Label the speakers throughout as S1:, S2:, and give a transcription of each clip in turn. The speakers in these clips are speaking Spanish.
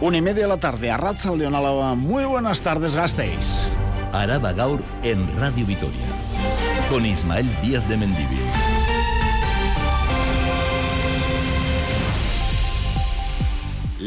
S1: Una y media de la tarde, a Leonalaba. Muy buenas tardes, Gasteiz.
S2: Araba Gaur en Radio Vitoria. Con Ismael Díaz de Mendivil.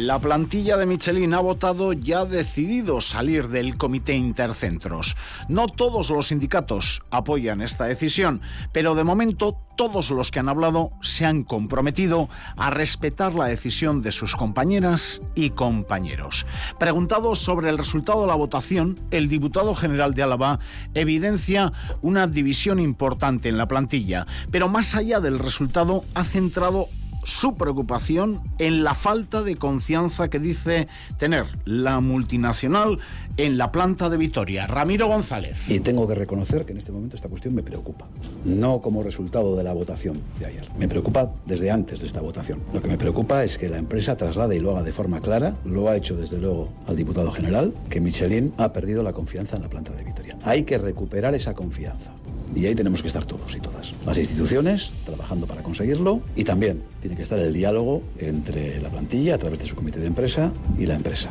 S1: La plantilla de Michelin ha votado y ha decidido salir del comité intercentros. No todos los sindicatos apoyan esta decisión, pero de momento todos los que han hablado se han comprometido a respetar la decisión de sus compañeras y compañeros. Preguntado sobre el resultado de la votación, el diputado general de Álava evidencia una división importante en la plantilla, pero más allá del resultado ha centrado su preocupación en la falta de confianza que dice tener la multinacional en la planta de Vitoria. Ramiro González.
S3: Y tengo que reconocer que en este momento esta cuestión me preocupa. No como resultado de la votación de ayer. Me preocupa desde antes de esta votación. Lo que me preocupa es que la empresa traslade y lo haga de forma clara, lo ha hecho desde luego al diputado general, que Michelin ha perdido la confianza en la planta de Vitoria. Hay que recuperar esa confianza. Y ahí tenemos que estar todos y todas. Las instituciones trabajando para conseguirlo y también tiene que estar el diálogo entre la plantilla a través de su comité de empresa y la empresa.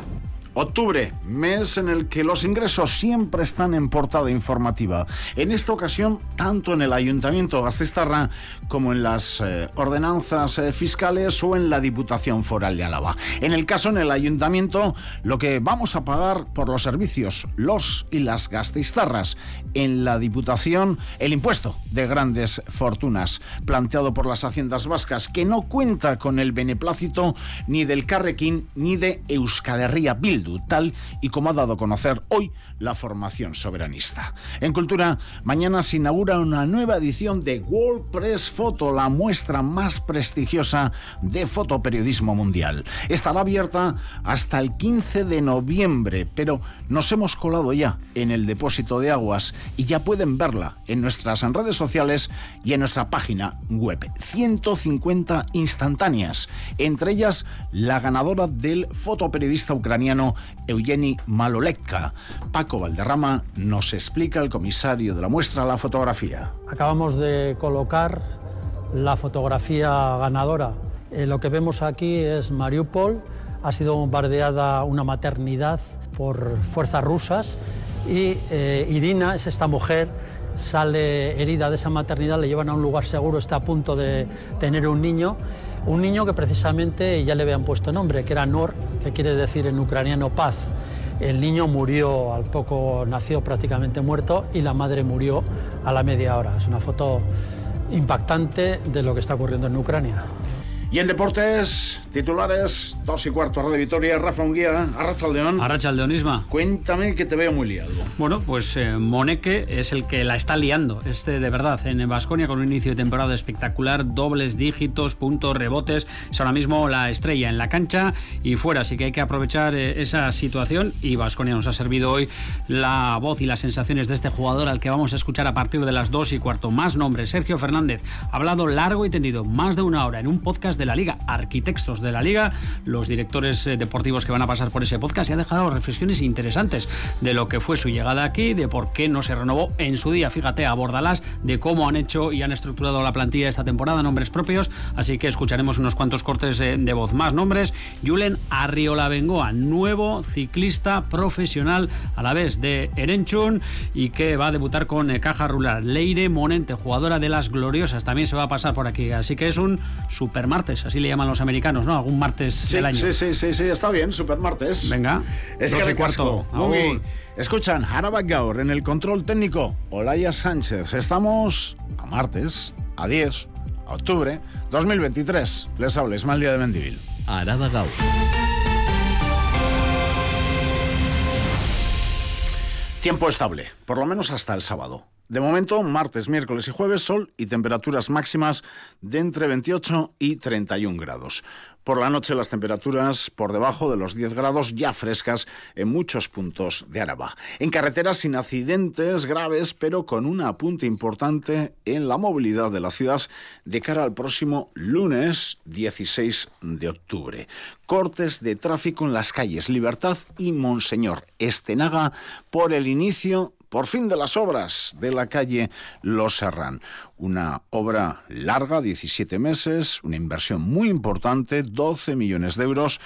S1: Octubre, mes en el que los ingresos siempre están en portada informativa. En esta ocasión, tanto en el Ayuntamiento de Gastestarra como en las eh, ordenanzas eh, fiscales o en la Diputación Foral de Álava. En el caso en el Ayuntamiento, lo que vamos a pagar por los servicios, los y las gastistarras. En la Diputación, el impuesto de grandes fortunas, planteado por las haciendas vascas, que no cuenta con el beneplácito ni del Carrequín ni de Euskal Herria Bildu tal y como ha dado a conocer hoy la formación soberanista. En Cultura, mañana se inaugura una nueva edición de World Press Photo, la muestra más prestigiosa de fotoperiodismo mundial. Estará abierta hasta el 15 de noviembre, pero nos hemos colado ya en el depósito de aguas y ya pueden verla en nuestras redes sociales y en nuestra página web. 150 instantáneas, entre ellas la ganadora del fotoperiodista ucraniano Eugeni Malolekka. Paco Valderrama nos explica el comisario de la muestra la fotografía.
S4: Acabamos de colocar la fotografía ganadora. Eh, lo que vemos aquí es Mariupol. Ha sido bombardeada una maternidad por fuerzas rusas y eh, Irina es esta mujer sale herida de esa maternidad, le llevan a un lugar seguro, está a punto de tener un niño un niño que precisamente ya le habían puesto nombre, que era Nor, que quiere decir en ucraniano paz. El niño murió al poco, nació prácticamente muerto y la madre murió a la media hora. Es una foto impactante de lo que está ocurriendo en Ucrania.
S1: Y en deportes, titulares, dos y cuarto, Radio Vitoria, Rafa Unguía, Arrachaldeón.
S5: Arrachaldeón, Isma.
S1: Cuéntame que te veo muy liado.
S5: Bueno, pues eh, Moneque es el que la está liando, este de verdad, en Vasconia con un inicio de temporada espectacular, dobles dígitos, puntos, rebotes, es ahora mismo la estrella en la cancha y fuera, así que hay que aprovechar eh, esa situación y Vasconia nos ha servido hoy la voz y las sensaciones de este jugador al que vamos a escuchar a partir de las dos y cuarto. Más nombres, Sergio Fernández, ha hablado largo y tendido, más de una hora en un podcast de la Liga, arquitectos de la Liga, los directores eh, deportivos que van a pasar por ese podcast y ha dejado reflexiones interesantes de lo que fue su llegada aquí, de por qué no se renovó en su día, fíjate, a Bordalás, de cómo han hecho y han estructurado la plantilla esta temporada, nombres propios, así que escucharemos unos cuantos cortes de, de voz. Más nombres, Julen Arriola Bengoa, nuevo ciclista profesional a la vez de Erenchun y que va a debutar con eh, Caja Rural. Leire Monente, jugadora de las Gloriosas, también se va a pasar por aquí, así que es un super martes así le llaman los americanos, ¿no? Algún martes
S1: sí,
S5: del año.
S1: Sí, sí, sí, sí, está bien, super martes.
S5: Venga,
S1: es que cuarto. Escuchan, Harabak Gaur en el control técnico, Olaya Sánchez. Estamos a martes, a 10, a octubre 2023. Les habla mal Día de Mendivil.
S2: Araba Gaur.
S1: Tiempo estable, por lo menos hasta el sábado. De momento, martes, miércoles y jueves, sol y temperaturas máximas de entre 28 y 31 grados. Por la noche las temperaturas por debajo de los 10 grados ya frescas en muchos puntos de Araba. En carreteras sin accidentes graves, pero con un apunte importante en la movilidad de la ciudad de cara al próximo lunes 16 de octubre. Cortes de tráfico en las calles Libertad y Monseñor Estenaga por el inicio por fin de las obras de la calle Los Serrán. Una obra larga, 17 meses, una inversión muy importante, 12 millones de euros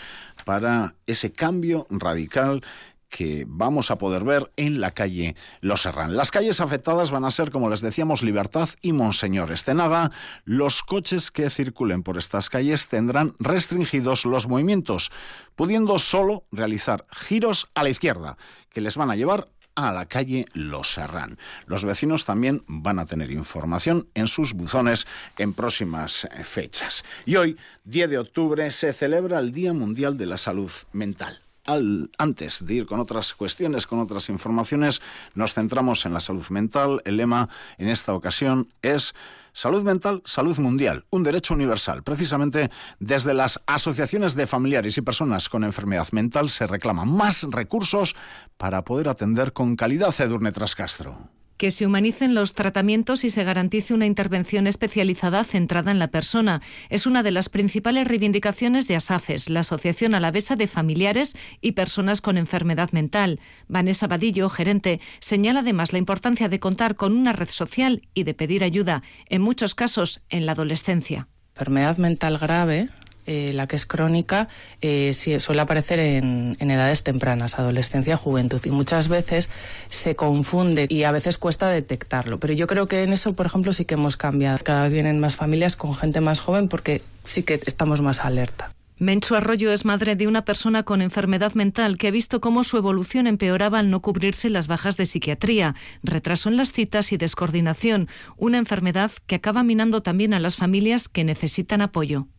S1: para ese cambio radical que vamos a poder ver en la calle Los Serrán. Las calles afectadas van a ser, como les decíamos, Libertad y Monseñor Estenaga. Los coches que circulen por estas calles tendrán restringidos los movimientos, pudiendo solo realizar giros a la izquierda, que les van a llevar a la calle Los Serrán. Los vecinos también van a tener información en sus buzones en próximas fechas. Y hoy, 10 de octubre, se celebra el Día Mundial de la Salud Mental antes de ir con otras cuestiones, con otras informaciones, nos centramos en la salud mental. El lema en esta ocasión es Salud mental, salud mundial, un derecho universal. Precisamente desde las asociaciones de familiares y personas con enfermedad mental se reclaman más recursos para poder atender con calidad Edurne Trascastro
S6: que se humanicen los tratamientos y se garantice una intervención especializada centrada en la persona. Es una de las principales reivindicaciones de ASAFES, la Asociación Alavesa de Familiares y Personas con Enfermedad Mental. Vanessa Badillo, gerente, señala además la importancia de contar con una red social y de pedir ayuda, en muchos casos en la adolescencia.
S7: Enfermedad mental grave eh, la que es crónica, eh, suele aparecer en, edades tempranas, adolescencia, juventud, y muchas veces se confunde y a veces cuesta detectarlo. Pero yo creo que en eso, por ejemplo, sí que hemos cambiado. Cada vez vienen más familias con gente más joven porque sí que estamos más alerta.
S6: Menchu Arroyo es madre de una persona con enfermedad mental que ha visto cómo su evolución empeoraba al no cubrirse las bajas de psiquiatría, retraso en las citas y descoordinación, una enfermedad que acaba minando también a las familias que necesitan apoyo.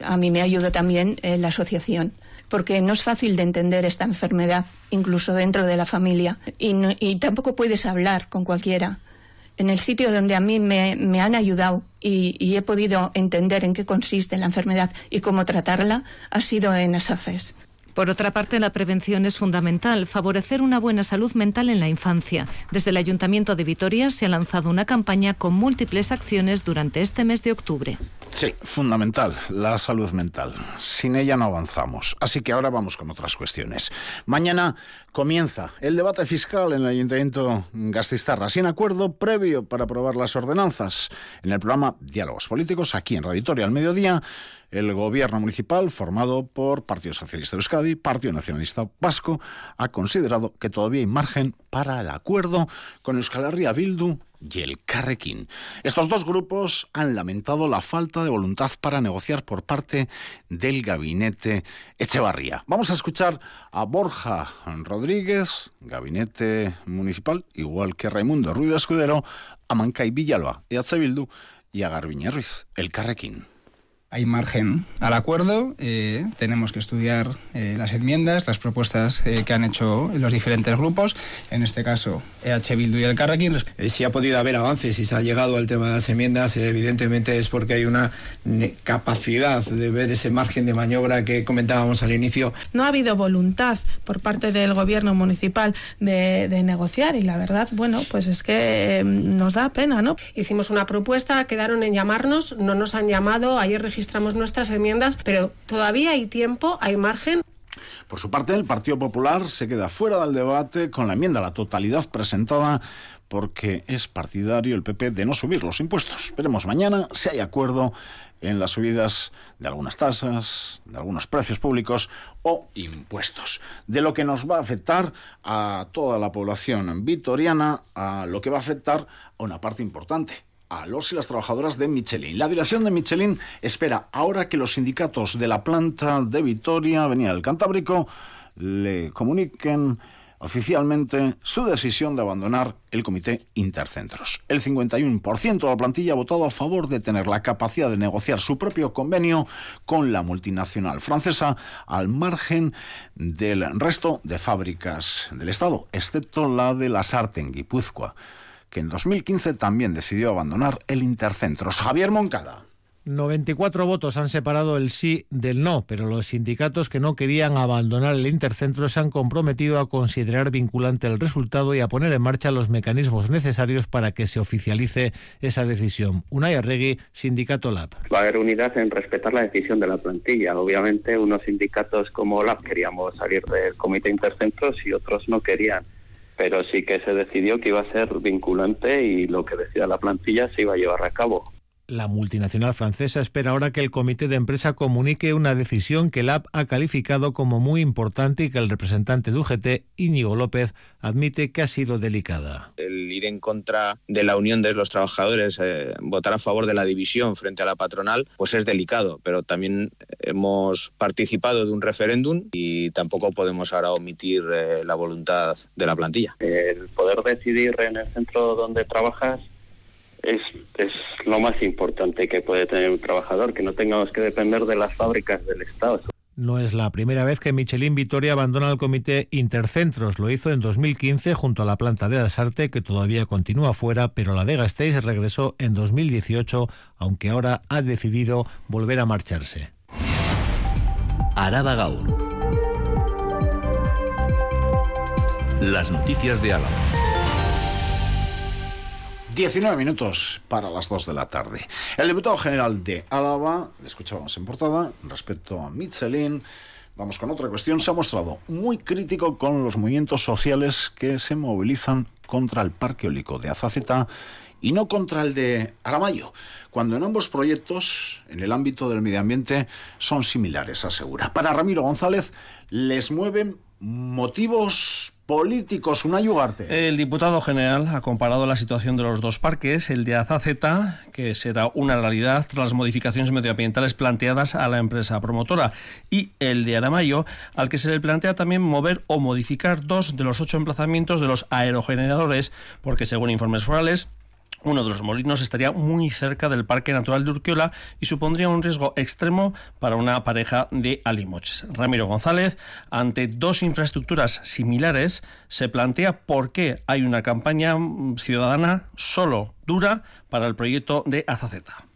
S8: A mí me ayuda también eh, la asociación, porque no es fácil de entender esta enfermedad, incluso dentro de la familia, y, tampoco puedes hablar con cualquiera. En el sitio donde a mí me, han ayudado y, y, he podido entender en qué consiste la enfermedad y cómo tratarla, ha sido en ASAFES.
S6: Por otra parte, la prevención es fundamental, favorecer una buena salud mental en la infancia. Desde el Ayuntamiento de Vitoria se ha lanzado una campaña con múltiples acciones durante este mes de octubre.
S1: Sí, fundamental, la salud mental. Sin ella no avanzamos. Así que ahora vamos con otras cuestiones. Mañana comienza el debate fiscal en el Ayuntamiento Gastistarra, sin acuerdo previo para aprobar las ordenanzas. En el programa Diálogos Políticos, aquí en Radio al mediodía, el gobierno municipal, formado por Partido Socialista de Euskadi, Partido Nacionalista Vasco, ha considerado que todavía hay margen para el acuerdo con Euskal Herria Bildu y el Carrequín. Estos dos grupos han lamentado la falta de voluntad para negociar por parte del gabinete Echevarría. Vamos a escuchar a Borja Rodríguez, gabinete municipal, igual que Raimundo Ruiz Escudero, a Mancay Villalba, EH Bildu y a Garbiñe Ruiz, el Carrequín
S9: hay margen al acuerdo. Eh, tenemos que estudiar eh, las enmiendas, las propuestas eh, que han hecho los diferentes grupos. En este caso, EH Bildu y el Carrequín.
S10: si ha podido haber avances y se ha llegado al tema de las enmiendas, evidentemente es porque hay una capacidad de ver ese margen de maniobra que comentábamos al inicio.
S11: No ha habido voluntad por parte del gobierno municipal de, de negociar y la verdad, bueno, pues es que nos da pena, ¿no?
S12: Hicimos una propuesta, quedaron en llamarnos, no nos han llamado. Ayer registramos nuestras enmiendas, pero todavía hay tiempo, hay margen.
S1: Por su parte, el Partido Popular se queda fuera del debate con la enmienda a la totalidad presentada porque es partidario el PP de no subir los impuestos. Veremos mañana si hay acuerdo en las subidas de algunas tasas, de algunos precios públicos o impuestos. De lo que nos va a afectar a toda la población vitoriana, a lo que va a afectar a una parte importante, a los y las trabajadoras de Michelin. La dirección de Michelin espera ahora que los sindicatos de la planta de Vitoria, Avenida del Cantábrico, le comuniquen oficialmente su decisión de abandonar el comité intercentros. El 51% de la plantilla ha votado a favor de tener la capacidad de negociar su propio convenio con la multinacional francesa al margen del resto de fábricas del Estado, excepto la de la Sarten Guipúzcoa que en 2015 también decidió abandonar el Intercentros. Javier Moncada.
S13: 94 votos han separado el sí del no, pero los sindicatos que no querían abandonar el intercentro se han comprometido a considerar vinculante el resultado y a poner en marcha los mecanismos necesarios para que se oficialice esa decisión. Unai Arregui, Sindicato LAB.
S14: Va a haber unidad en respetar la decisión de la plantilla. Obviamente, unos sindicatos como LAB queríamos salir del comité intercentros y otros no querían pero sí que se decidió que iba a ser vinculante y lo que decía la plantilla se iba a llevar a cabo.
S13: La multinacional francesa espera ahora que el comité de empresa comunique una decisión que el AP ha calificado como muy importante y que el representante de UGT, Íñigo López, admite que ha sido delicada.
S15: El ir en contra de la unión de los trabajadores, eh, votar a favor de la división frente a la patronal, pues es delicado, pero también hemos participado de un referéndum y tampoco podemos ahora omitir eh, la voluntad de la plantilla.
S14: El poder decidir en el centro donde trabajas es, es lo más importante que puede tener un trabajador, que no tengamos que depender de las fábricas del Estado.
S13: No es la primera vez que Michelin Vitoria abandona el comité Intercentros. Lo hizo en 2015 junto a la planta de Asarte, que todavía continúa fuera, pero la de Gasteiz regresó en 2018, aunque ahora ha decidido volver a marcharse.
S2: Araba Gaur. Las noticias de Álava.
S1: 19 minutos para las 2 de la tarde. El diputado general de Álava, le escuchábamos en portada, respecto a Michelin, vamos con otra cuestión, se ha mostrado muy crítico con los movimientos sociales que se movilizan contra el parque eólico de Azaceta y no contra el de Aramayo, cuando en ambos proyectos, en el ámbito del medio ambiente, son similares, asegura. Para Ramiro González, les mueven motivos políticos, una yugarte.
S16: El diputado general ha comparado la situación de los dos parques, el de Azaceta, que será una realidad tras las modificaciones medioambientales planteadas a la empresa promotora, y el de Aramayo, al que se le plantea también mover o modificar dos de los ocho emplazamientos de los aerogeneradores, porque según informes forales, uno de los molinos estaría muy cerca del Parque Natural de Urquiola y supondría un riesgo extremo para una pareja de alimoches. Ramiro González, ante dos infraestructuras similares, se plantea por qué hay una campaña ciudadana solo dura para el proyecto de Azaceta.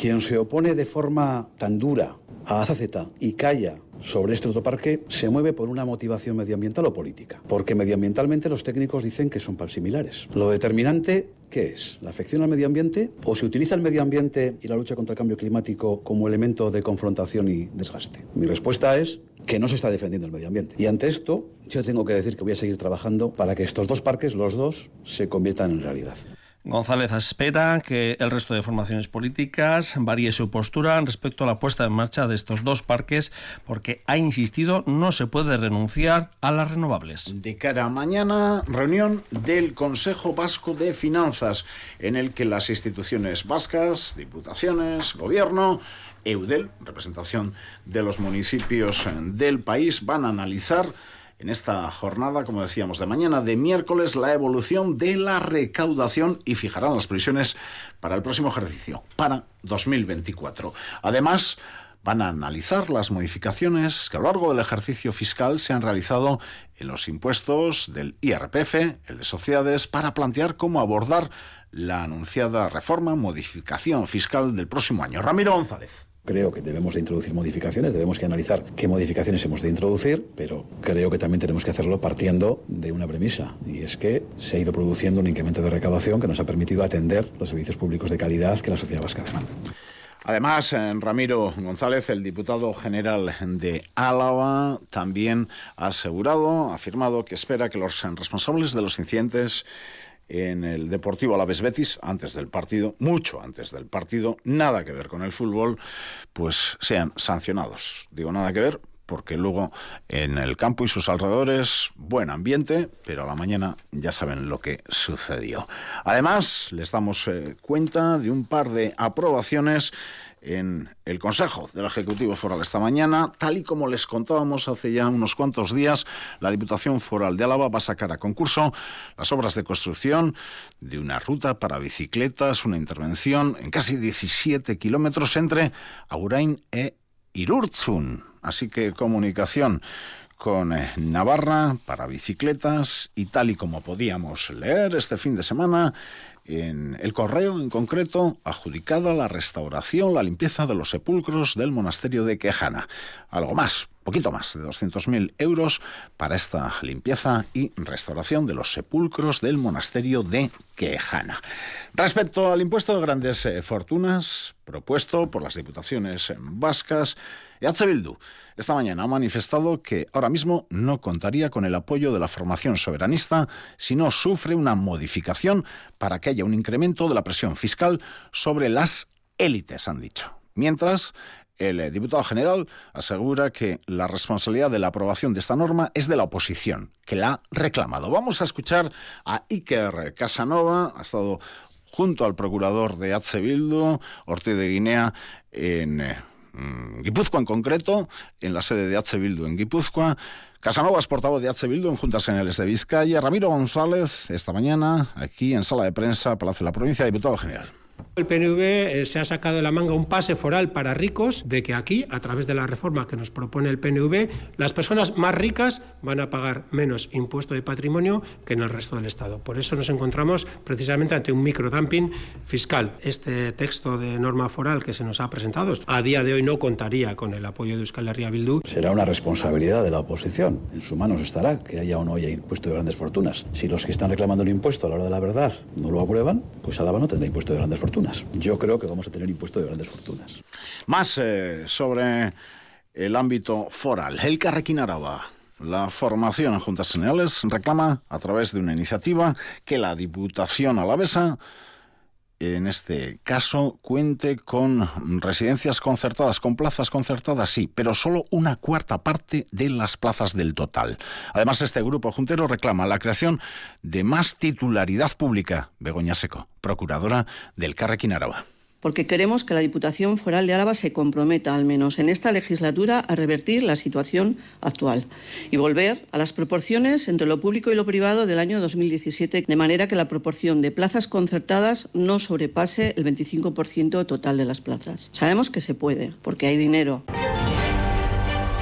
S3: Quien se opone de forma tan dura a Azaceta y calla sobre este autoparque se mueve por una motivación medioambiental o política, porque medioambientalmente los técnicos dicen que son similares. Lo determinante ¿Qué es? ¿La afección al medio ambiente? ¿O se utiliza el medio ambiente y la lucha contra el cambio climático como elemento de confrontación y desgaste? Mi respuesta es que no se está defendiendo el medio ambiente. Y ante esto, yo tengo que decir que voy a seguir trabajando para que estos dos parques, los dos, se conviertan en realidad.
S16: González espera que el resto de formaciones políticas varíe su postura respecto a la puesta en marcha de estos dos parques, porque ha insistido no se puede renunciar a las renovables.
S1: De cara a mañana, reunión del Consejo Vasco de Finanzas, en el que las instituciones vascas, diputaciones, gobierno, EUDEL, representación de los municipios del país, van a analizar en esta jornada, como decíamos, de mañana de miércoles, la evolución de la recaudación y fijarán las previsiones para el próximo ejercicio, para 2024. Además, van a analizar las modificaciones que a lo largo del ejercicio fiscal se han realizado en los impuestos del IRPF, el de sociedades, para plantear cómo abordar la anunciada reforma, modificación fiscal del próximo año. Ramiro González.
S3: Creo que debemos de introducir modificaciones, debemos que analizar qué modificaciones hemos de introducir, pero creo que también tenemos que hacerlo partiendo de una premisa, y es que se ha ido produciendo un incremento de recaudación que nos ha permitido atender los servicios públicos de calidad que la sociedad vasca demanda.
S1: Además, eh, Ramiro González, el diputado general de Álava, también ha asegurado, ha afirmado que espera que los responsables de los incidentes en el Deportivo Alavés Betis antes del partido, mucho antes del partido, nada que ver con el fútbol, pues sean sancionados. Digo nada que ver porque luego en el campo y sus alrededores, buen ambiente, pero a la mañana ya saben lo que sucedió. Además, les damos eh, cuenta de un par de aprobaciones en el Consejo del Ejecutivo Foral esta mañana. Tal y como les contábamos hace ya unos cuantos días, la Diputación Foral de Álava va a sacar a concurso las obras de construcción de una ruta para bicicletas, una intervención en casi 17 kilómetros entre Agurain e Irurzun. Así que comunicación con eh, Navarra para bicicletas y tal y como podíamos leer este fin de semana, en el correo en concreto adjudicada la restauración, la limpieza de los sepulcros del monasterio de Quejana. Algo más, poquito más de 200.000 euros para esta limpieza y restauración de los sepulcros del monasterio de Quejana. Respecto al impuesto de grandes eh, fortunas propuesto por las diputaciones vascas, EH Bildu esta mañana ha manifestado que ahora mismo no contaría con el apoyo de la formación soberanista si no sufre una modificación para que haya un incremento de la presión fiscal sobre las élites, han dicho. Mientras, el diputado general asegura que la responsabilidad de la aprobación de esta norma es de la oposición, que la ha reclamado. Vamos a escuchar a Iker Casanova, ha estado junto al procurador de. Bildu, Ortiz de Guinea, en eh, Guipúzcoa en concreto, en la sede de H. Bildu en Guipúzcoa. Casanova es portavoz de H. Bildu en Juntas Generales de Vizcaya. Ramiro González, esta mañana, aquí en sala de prensa, Palacio de la Provincia, diputado general.
S17: El PNV eh, se ha sacado de la manga un pase foral para ricos de que aquí, a través de la reforma que nos propone el PNV, las personas más ricas van a pagar menos impuesto de patrimonio que en el resto del Estado. Por eso nos encontramos precisamente ante un microdumping fiscal. Este texto de norma foral que se nos ha presentado a día de hoy no contaría con el apoyo de Euskal Herria Bildu.
S3: Será una responsabilidad de la oposición. En su manos estará que haya o no haya impuesto de grandes fortunas. Si los que están reclamando el impuesto a la hora de la verdad no lo aprueban, pues Álava no tendrá impuesto de grandes fortunas. Yo creo que vamos a tener impuesto de grandes fortunas.
S1: Más eh, sobre el ámbito foral. El Carrequín Araba. La formación en Juntas Generales reclama, a través de una iniciativa, que la Diputación Alavesa en este caso cuente con residencias concertadas, con plazas concertadas, sí, pero solo una cuarta parte de las plazas del total. Además, este grupo juntero reclama la creación de más titularidad pública. Begoña Seco, procuradora del Carrequín Araba
S18: porque queremos que la Diputación Foral de Álava se comprometa, al menos en esta legislatura, a revertir la situación actual y volver a las proporciones entre lo público y lo privado del año 2017, de manera que la proporción de plazas concertadas no sobrepase el 25% total de las plazas. Sabemos que se puede, porque hay dinero.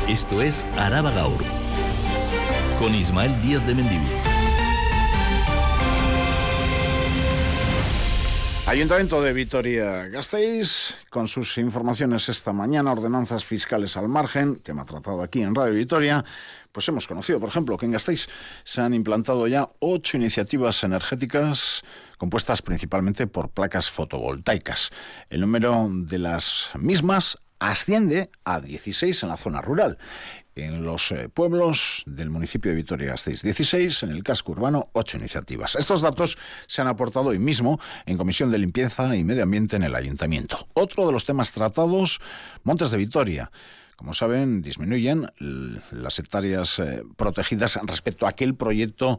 S2: Esto es Araba Gaur, con Ismael Díaz de Mendivil.
S1: Ayuntamiento de Vitoria-Gasteiz, con sus informaciones esta mañana, ordenanzas fiscales al margen, tema tratado aquí en Radio Vitoria, pues hemos conocido, por ejemplo, que en Gasteiz se han implantado ya ocho iniciativas energéticas compuestas principalmente por placas fotovoltaicas. El número de las mismas asciende a 16 en la zona rural en los eh, pueblos del municipio de Vitoria-Gasteiz. 16, en el casco urbano, 8 iniciativas. Estos datos se han aportado hoy mismo en Comisión de Limpieza y Medio Ambiente en el Ayuntamiento. Otro de los temas tratados, Montes de Vitoria. Como saben, disminuyen las hectáreas eh, protegidas respecto a aquel proyecto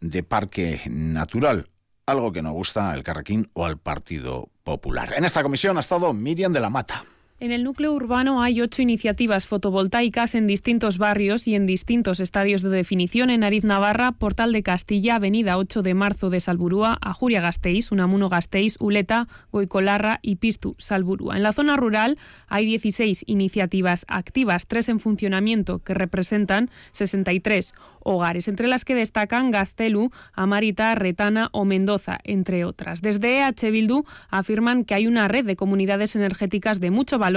S1: de parque natural algo que no gusta al Carrequín o al Partido Popular. En esta comisión ha estado Miriam de la Mata.
S19: En el núcleo urbano hay ocho iniciativas fotovoltaicas en distintos barrios y en distintos estadios de definición en Ariz Navarra, Portal de Castilla, Avenida 8 de Marzo de Salburúa, Ajuria Gasteiz, Unamuno Gasteiz, Uleta, Goicolarra y Pistu, Salburúa. En la zona rural hay 16 iniciativas activas, tres en funcionamiento, que representan 63 hogares, entre las que destacan Gastelu, Amarita, Retana o Mendoza, entre otras. Desde EH Bildu afirman que hay una red de comunidades energéticas de mucho valor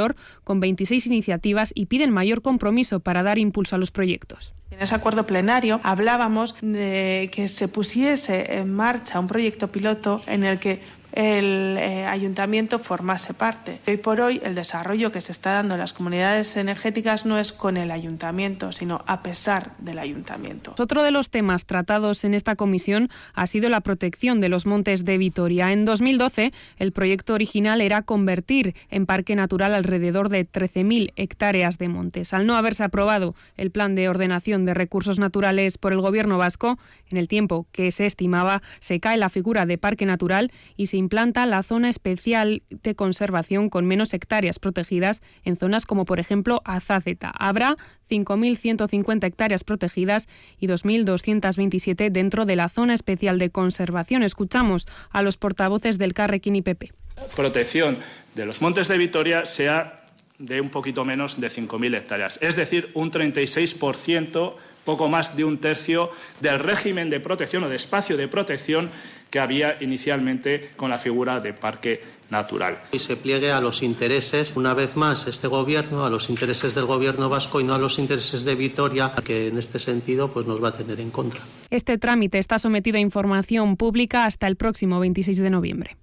S19: con 26 iniciativas y piden mayor compromiso para dar impulso a los proyectos.
S11: En ese acuerdo plenario hablábamos de que se pusiese en marcha un proyecto piloto en el que el eh, ayuntamiento formase parte. Hoy por hoy el desarrollo que se está dando en las comunidades energéticas no es con el ayuntamiento, sino a pesar del ayuntamiento.
S19: Otro de los temas tratados en esta comisión ha sido la protección de los montes de Vitoria. En 2012 el proyecto original era convertir en parque natural alrededor de 13.000 hectáreas de montes. Al no haberse aprobado el plan de ordenación de recursos naturales por el gobierno vasco, en el tiempo que se estimaba se cae la figura de parque natural y se implanta la zona especial de conservación con menos hectáreas protegidas en zonas como por ejemplo Azáceta. Habrá 5.150 hectáreas protegidas y 2.227 dentro de la zona especial de conservación. Escuchamos a los portavoces del Carrequín y PP.
S20: Protección de los montes de Vitoria sea de un poquito menos de 5.000 hectáreas, es decir, un 36%, poco más de un tercio del régimen de protección o de espacio de protección que había inicialmente con la figura de parque natural.
S21: Y se pliegue a los intereses, una vez más, este gobierno, a los intereses del gobierno vasco y no a los intereses de Vitoria, que en este sentido pues, nos va a tener en contra.
S19: Este trámite está sometido a información pública hasta el próximo 26 de noviembre.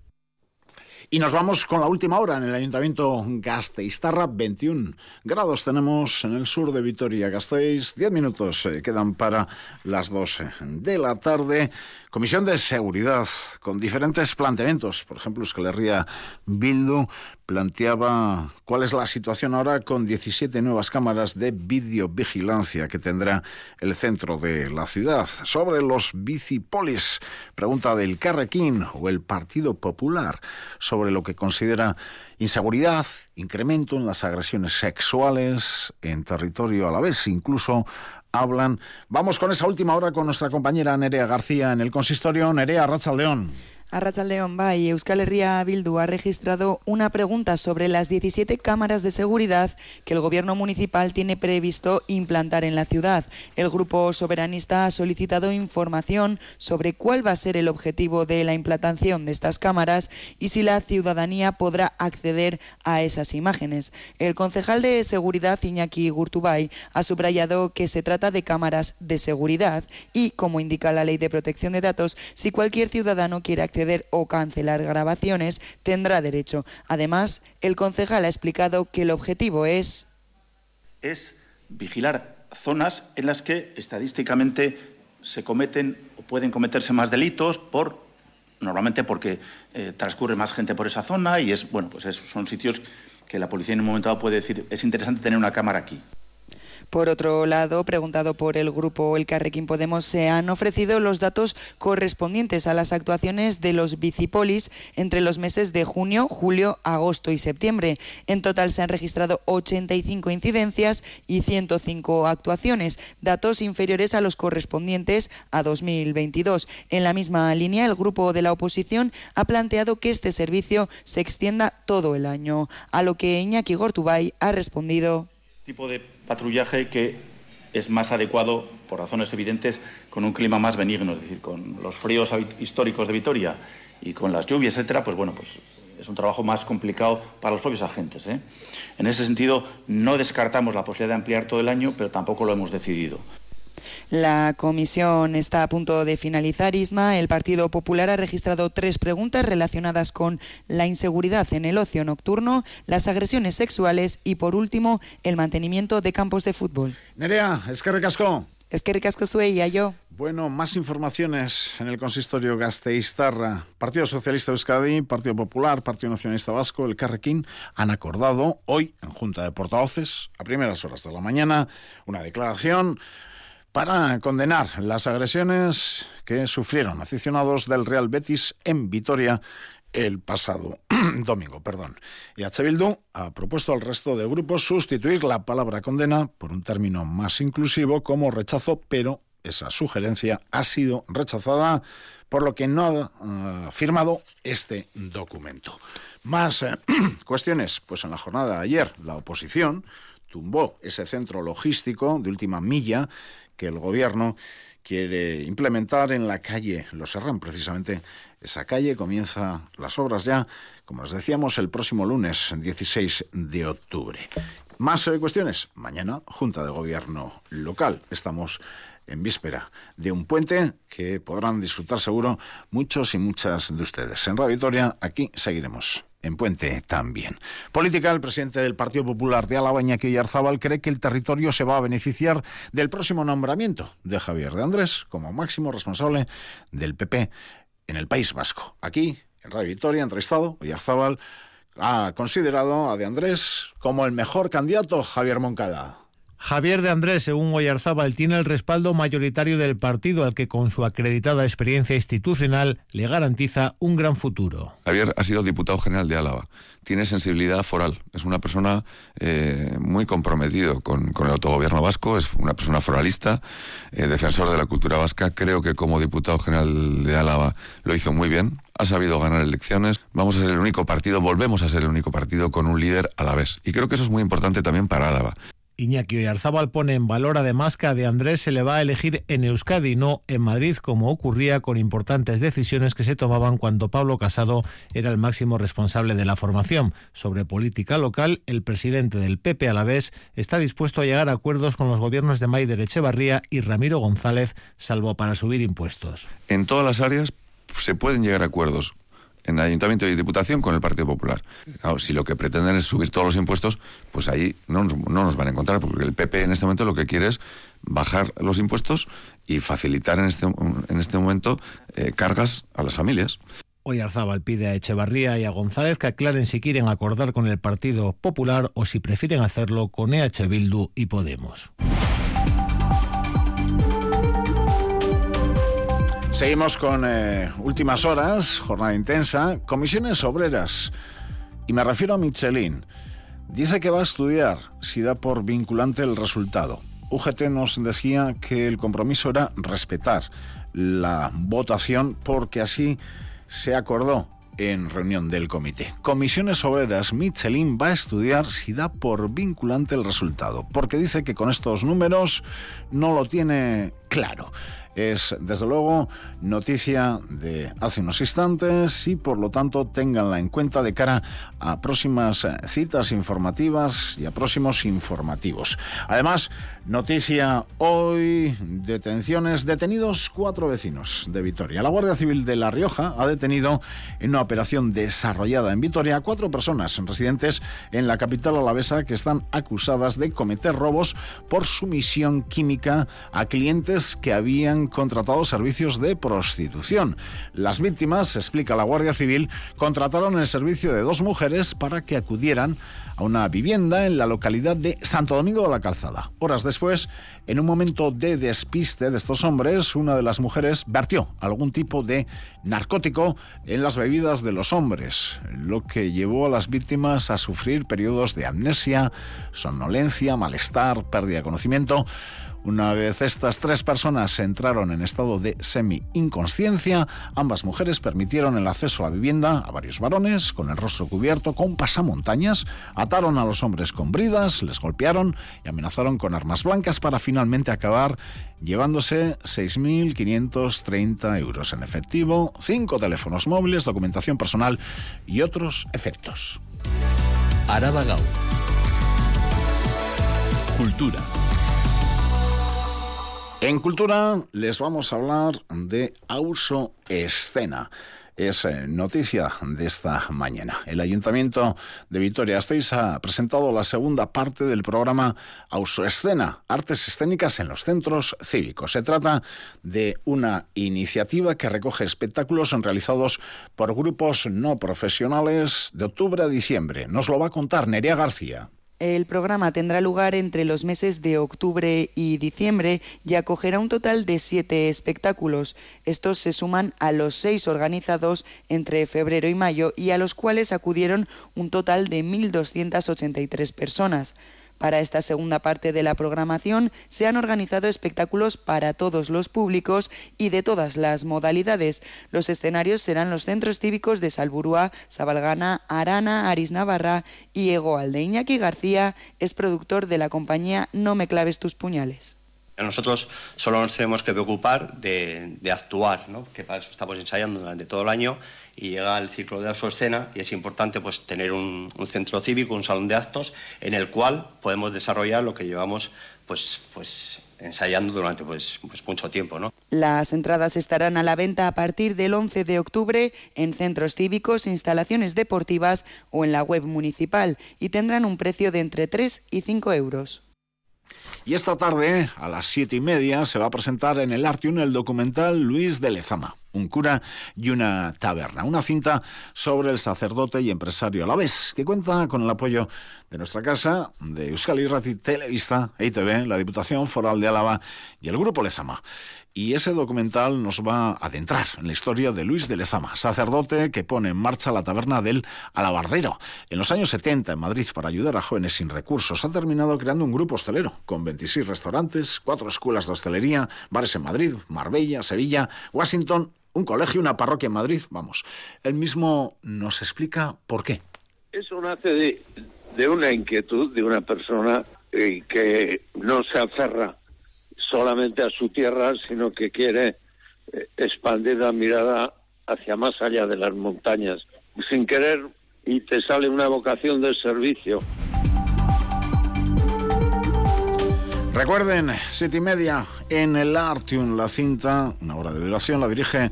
S1: Y nos vamos con la última hora en el Ayuntamiento Gasteiztarra, 21 grados tenemos en el sur de Vitoria. Gasteiz, 10 minutos eh, quedan para las 12 de la tarde. Comisión de Seguridad, con diferentes planteamientos. Por ejemplo, Escalería Bildu planteaba cuál es la situación ahora con 17 nuevas cámaras de videovigilancia que tendrá el centro de la ciudad. Sobre los bicipolis, pregunta del Carrequín o el Partido Popular sobre lo que considera inseguridad, incremento en las agresiones sexuales en territorio a la vez, incluso hablan. Vamos con esa última hora con nuestra compañera Nerea García en el consistorio. Nerea León.
S22: A León Bay, Euskal Herria Bildu ha registrado una pregunta sobre las 17 cámaras de seguridad que el gobierno municipal tiene previsto implantar en la ciudad. El grupo soberanista ha solicitado información sobre cuál va a ser el objetivo de la implantación de estas cámaras y si la ciudadanía podrá acceder a esas imágenes. El concejal de seguridad Iñaki Gurtubay ha subrayado que se trata de cámaras de seguridad y, como indica la ley de protección de datos, si cualquier ciudadano quiere acceder o cancelar grabaciones, tendrá derecho. Además, el concejal ha explicado que el objetivo es...
S23: Es vigilar zonas en las que estadísticamente se cometen o pueden cometerse más delitos por normalmente porque eh, transcurre más gente por esa zona y es bueno pues son sitios que la policía en un momento dado puede decir es interesante tener una cámara aquí.
S22: Por otro lado, preguntado por el grupo El Carrequín Podemos, se han ofrecido los datos correspondientes a las actuaciones de los bicipolis entre los meses de junio, julio, agosto y septiembre. En total se han registrado 85 incidencias y 105 actuaciones, datos inferiores a los correspondientes a 2022. En la misma línea, el grupo de la oposición ha planteado que este servicio se extienda todo el año, a lo que Iñaki Gortubay ha respondido.
S23: Tipo de patrullaje que es más adecuado, por razones evidentes, con un clima más benigno, es decir, con los fríos históricos de Vitoria y con las lluvias, etcétera, pues bueno, pues es un trabajo más complicado para los propios agentes. ¿eh? En ese sentido, no descartamos la posibilidad de ampliar todo el año, pero tampoco lo hemos decidido.
S22: La comisión está a punto de finalizar. Isma, el Partido Popular ha registrado tres preguntas relacionadas con la inseguridad en el ocio nocturno, las agresiones sexuales y, por último, el mantenimiento de campos de fútbol.
S1: Nerea, es que recasco.
S22: Es que recasco y yo.
S1: Bueno, más informaciones en el consistorio Gasteiztarra. Partido Socialista Euskadi, Partido Popular, Partido Nacionalista Vasco, el Carrequín han acordado hoy en Junta de Portavoces, a primeras horas de la mañana, una declaración para condenar las agresiones que sufrieron aficionados del Real Betis en Vitoria el pasado domingo. Perdón. Y H. Bildu ha propuesto al resto de grupos sustituir la palabra condena por un término más inclusivo como rechazo, pero esa sugerencia ha sido rechazada, por lo que no ha firmado este documento. Más eh, cuestiones, pues en la jornada de ayer la oposición tumbó ese centro logístico de última milla que el gobierno quiere implementar en la calle Los Serrán. Precisamente esa calle comienza las obras ya, como os decíamos, el próximo lunes 16 de octubre. Más eh, cuestiones. Mañana, Junta de Gobierno local. Estamos en víspera de un puente que podrán disfrutar seguro muchos y muchas de ustedes. En Radio aquí seguiremos en Puente también. Política, el presidente del Partido Popular de Álava, Iñaki Yarzábal, cree que el territorio se va a beneficiar del próximo nombramiento de Javier de Andrés como máximo responsable del PP en el País Vasco. Aquí, en Radio Victoria, entrevistado, Yarzábal ha considerado a de Andrés como el mejor candidato, Javier Moncada.
S13: Javier de Andrés, según Oyarzábal, tiene el respaldo mayoritario del partido al que con su acreditada experiencia institucional le garantiza un gran futuro.
S24: Javier ha sido diputado general de Álava, tiene sensibilidad foral, es una persona eh, muy comprometido con, el autogobierno vasco, es una persona foralista, eh, defensor de la cultura vasca. Creo que como diputado general de Álava lo hizo muy bien, ha sabido ganar elecciones, vamos a ser el único partido, volvemos a ser el único partido con un líder a la vez. Y creo que eso es muy importante también para Álava.
S13: Iñaki Oyarzábal pone en valor además que a Andrés se le va a elegir en Euskadi, no en Madrid, como ocurría con importantes decisiones que se tomaban cuando Pablo Casado era el máximo responsable de la formación. Sobre política local, el presidente del PP a la vez está dispuesto a llegar a acuerdos con los gobiernos de Maider Echevarría y Ramiro González, salvo para subir impuestos.
S24: En todas las áreas se pueden llegar a acuerdos en Ayuntamiento y Diputación con el Partido Popular. si lo que pretenden es subir todos los impuestos, pues ahí no nos, no nos van a encontrar, porque el PP en este momento lo que quiere es bajar los impuestos y facilitar en este, en este momento eh, cargas a las familias.
S13: Hoy Arzábal pide a Echevarría y a González que aclaren si quieren acordar con el Partido Popular o si prefieren hacerlo con EH Bildu y Podemos.
S1: Seguimos con eh, últimas horas, jornada intensa, comisiones obreras. Y me refiero a Michelin. Dice que va a estudiar si da por vinculante el resultado. UGT nos decía que el compromiso era respetar la votación porque así se acordó en reunión del comité. Comisiones Obreras Michelin va a estudiar si da por vinculante el resultado, porque dice que con estos números no lo tiene claro es desde luego noticia de hace unos instantes y por lo tanto ténganla en cuenta de cara a próximas eh, citas informativas y a próximos informativos. Además, noticia hoy, detenciones, detenidos cuatro vecinos de Vitoria. La Guardia Civil de La Rioja ha detenido en una operación desarrollada en Vitoria a cuatro personas residentes en la capital alavesa que están acusadas de cometer robos por sumisión química a clientes que habían contratado servicios de prostitución. Las víctimas, explica la Guardia Civil, contrataron el servicio de dos mujeres para que acudieran a una vivienda en la localidad de Santo Domingo de la Calzada. Horas después, en un momento de despiste de estos hombres, una de las mujeres vertió algún tipo de narcótico en las bebidas de los hombres, lo que llevó a las víctimas a sufrir periodos de amnesia, somnolencia, malestar, pérdida de conocimiento. Una vez estas tres personas entraron en estado de semi-inconsciencia, ambas mujeres permitieron el acceso a la vivienda a varios varones con el rostro cubierto con pasamontañas, ataron a los hombres con bridas, les golpearon y amenazaron con armas blancas para finalmente acabar llevándose 6.530 euros en efectivo, cinco teléfonos móviles, documentación personal y otros efectos.
S2: Arabagao. Cultura.
S1: En Cultura les vamos a hablar de Auso Escena. Es eh, noticia de esta mañana. El Ayuntamiento de Vitoria-Gasteiz ha presentado la segunda parte del programa Auso Escena, Artes Escénicas en los Centros Cívicos. Se trata de una iniciativa que recoge espectáculos realizados por grupos no profesionales de octubre a diciembre. Nos lo va a contar Nerea García.
S22: El programa tendrá lugar entre los meses de octubre y diciembre y acogerá un total de siete espectáculos. Estos se suman a los seis organizados entre febrero y mayo y a los cuales acudieron un total de 1.283 personas. Para esta segunda parte de la programación se han organizado espectáculos para todos los públicos y de todas las modalidades. Los escenarios serán los centros cívicos de Salburúa, Sabalgana, Arana, Aris Navarra y Egoalde. Iñaki García es productor de la compañía No me claves tus puñales.
S25: Nosotros solo nos tenemos que preocupar de, actuar, que para eso estamos ensayando durante todo el año y llega el ciclo de su escena y es importante pues tener un, centro cívico, un salón de actos en el cual podemos desarrollar lo que llevamos pues, pues ensayando durante pues, pues mucho tiempo. ¿no?
S22: Las entradas estarán a la venta a partir del 11 de octubre en centros cívicos, instalaciones deportivas o en la web municipal y tendrán un precio de entre 3 y 5 euros.
S1: Y esta tarde, a las siete y media, se va a presentar en el Artium el documental Luis de Lezama un cura y una taberna. Una cinta sobre el sacerdote y empresario a la vez, que cuenta con el apoyo de nuestra casa, de Euskal Irrati Televista, EITV, la Diputación Foral de Álava y el Grupo Lezama. Y ese documental nos va a adentrar en la historia de Luis de Lezama, sacerdote que pone en marcha la taberna del Alabardero. En los años 70 en Madrid para ayudar a jóvenes sin recursos ha terminado creando un grupo hostelero con 26 restaurantes, cuatro escuelas de hostelería, bares en Madrid, Marbella, Sevilla, Washington un colegio, una parroquia en Madrid, vamos. Él mismo nos explica por qué.
S26: Eso nace de, una inquietud de una persona eh, que no se aferra solamente a su tierra, sino que quiere eh, expandir la mirada hacia más allá de las montañas, sin querer, y te sale una vocación de servicio.
S1: Recuerden, siete y media en el Artium, la cinta, una hora de duración, la dirige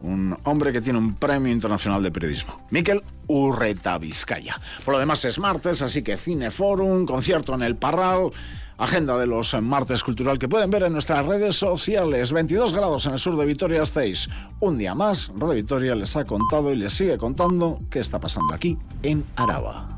S1: un hombre que tiene un premio internacional de periodismo. Miquel Urreta Vizcaya. Por lo demás es martes, así que Cineforum, concierto en el Parral, agenda de los martes cultural que pueden ver en nuestras redes sociales. 22 grados en el sur de Vitoria estáis. Un día más, Radio Vitoria les ha contado y les sigue contando qué está pasando aquí en Araba.